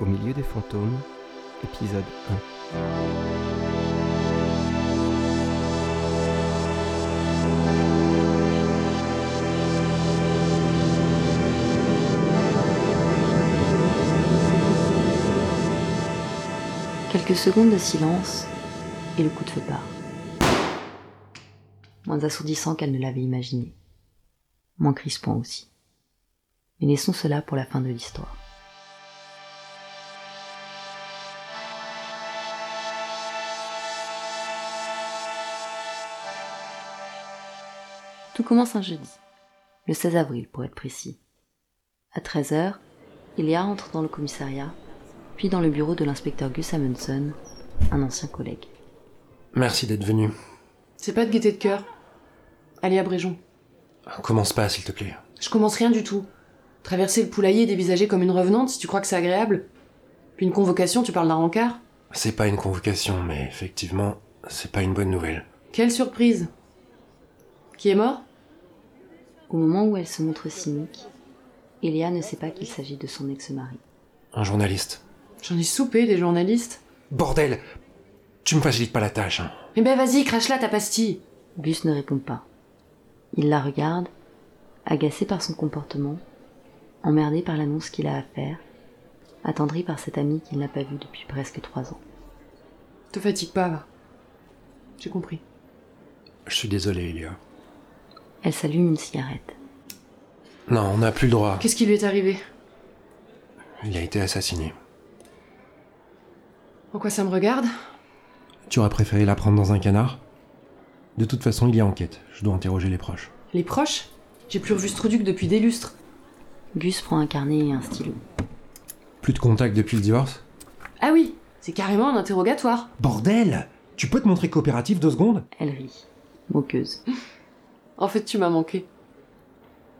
Au milieu des fantômes, épisode 1. Quelques secondes de silence et le coup de feu part. Moins assourdissant qu'elle ne l'avait imaginé. Moins crispant aussi. Mais laissons cela pour la fin de l'histoire. Tout commence un jeudi, le 16 avril pour être précis. À 13h, Ilia entre dans le commissariat, puis dans le bureau de l'inspecteur Gus Amundsen, un ancien collègue. Merci d'être venu. C'est pas de gaieté de cœur. Allez à Bréjon. Commence pas, s'il te plaît. Je commence rien du tout. Traverser le poulailler et dévisager comme une revenante si tu crois que c'est agréable. Puis une convocation, tu parles d'un rencard C'est pas une convocation, mais effectivement, c'est pas une bonne nouvelle. Quelle surprise Qui est mort? Au moment où elle se montre cynique, Elia ne sait pas qu'il s'agit de son ex-mari. Un journaliste. J'en ai soupé des journalistes. Bordel Tu me facilites pas la tâche, hein. Mais ben vas-y, crache-la ta pastille Gus ne répond pas. Il la regarde, agacé par son comportement, emmerdé par l'annonce qu'il a à faire, attendri par cet ami qu'il n'a pas vu depuis presque trois ans. Te fatigue pas, va. J'ai compris. Je suis désolé, Elia. Elle s'allume une cigarette. Non, on n'a plus le droit. Qu'est-ce qui lui est arrivé? Il a été assassiné. En quoi ça me regarde? Tu aurais préféré la prendre dans un canard? De toute façon, il y a enquête. Je dois interroger les proches. Les proches? J'ai plus revu ce truc depuis des lustres. Gus prend un carnet et un stylo. Plus de contact depuis le divorce? Ah oui, c'est carrément un interrogatoire. Bordel Tu peux te montrer coopératif deux secondes? Elle rit, moqueuse. En fait, tu m'as manqué.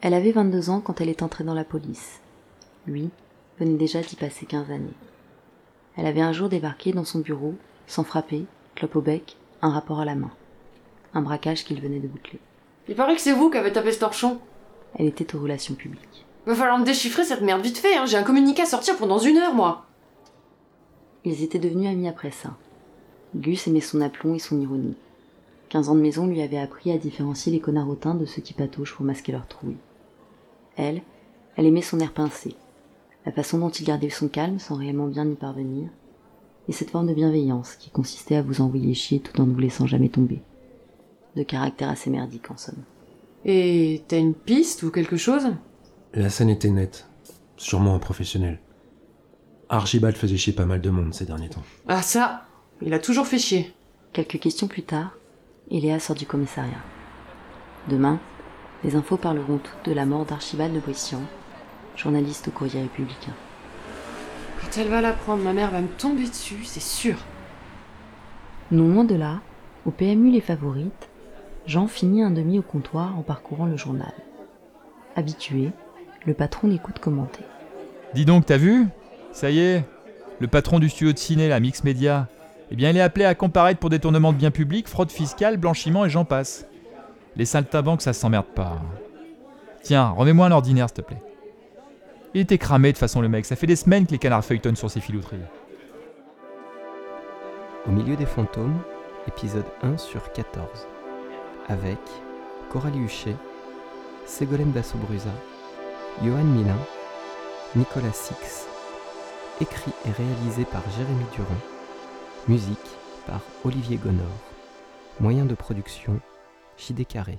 Elle avait 22 ans quand elle est entrée dans la police. Lui venait déjà d'y passer 15 années. Elle avait un jour débarqué dans son bureau, sans frapper, clope au bec, un rapport à la main. Un braquage qu'il venait de boucler. Il paraît que c'est vous qui avez tapé ce torchon. Elle était aux relations publiques. Va falloir me déchiffrer cette merde vite fait, hein. j'ai un communiqué à sortir pendant une heure, moi. Ils étaient devenus amis après ça. Gus aimait son aplomb et son ironie. 15 ans de maison lui avaient appris à différencier les connards hautains de ceux qui patauchent pour masquer leur trouille. Elle, elle aimait son air pincé, la façon dont il gardait son calme sans réellement bien y parvenir, et cette forme de bienveillance qui consistait à vous envoyer chier tout en ne vous laissant jamais tomber. De caractère assez merdique en somme. Et t'as une piste ou quelque chose? La scène était nette. Sûrement un professionnel. Archibald faisait chier pas mal de monde ces derniers temps. Ah ça, il a toujours fait chier. Quelques questions plus tard, Eléa sort du commissariat. Demain, les infos parleront toutes de la mort d'Archibald de Brissan, journaliste au courrier républicain. Quand elle va l'apprendre, ma mère va me tomber dessus, c'est sûr. Non loin de là, au PMU Les Favorites, Jean finit un demi au comptoir en parcourant le journal. Habitué, le patron l'écoute commenter. Dis donc, t'as vu? Ça y est, le patron du studio de ciné, la Mix Media, eh bien, il est appelé à comparaître pour détournement de biens publics, fraude fiscale, blanchiment et j'en passe. Les saltimbanques, ça s'emmerde pas. Tiens, remets-moi un ordinaire, s'il te plaît. Il était cramé de façon le mec, ça fait des semaines que les canards feuilletonnent sur ses filouteries. Au milieu des fantômes, épisode 1 sur 14. Avec Coralie Huchet, Ségolène Basso-Brusa, Johan Milin, Nicolas Six. Écrit et réalisé par Jérémy Durand. Musique par Olivier Gonor. Moyen de production, JD Carré.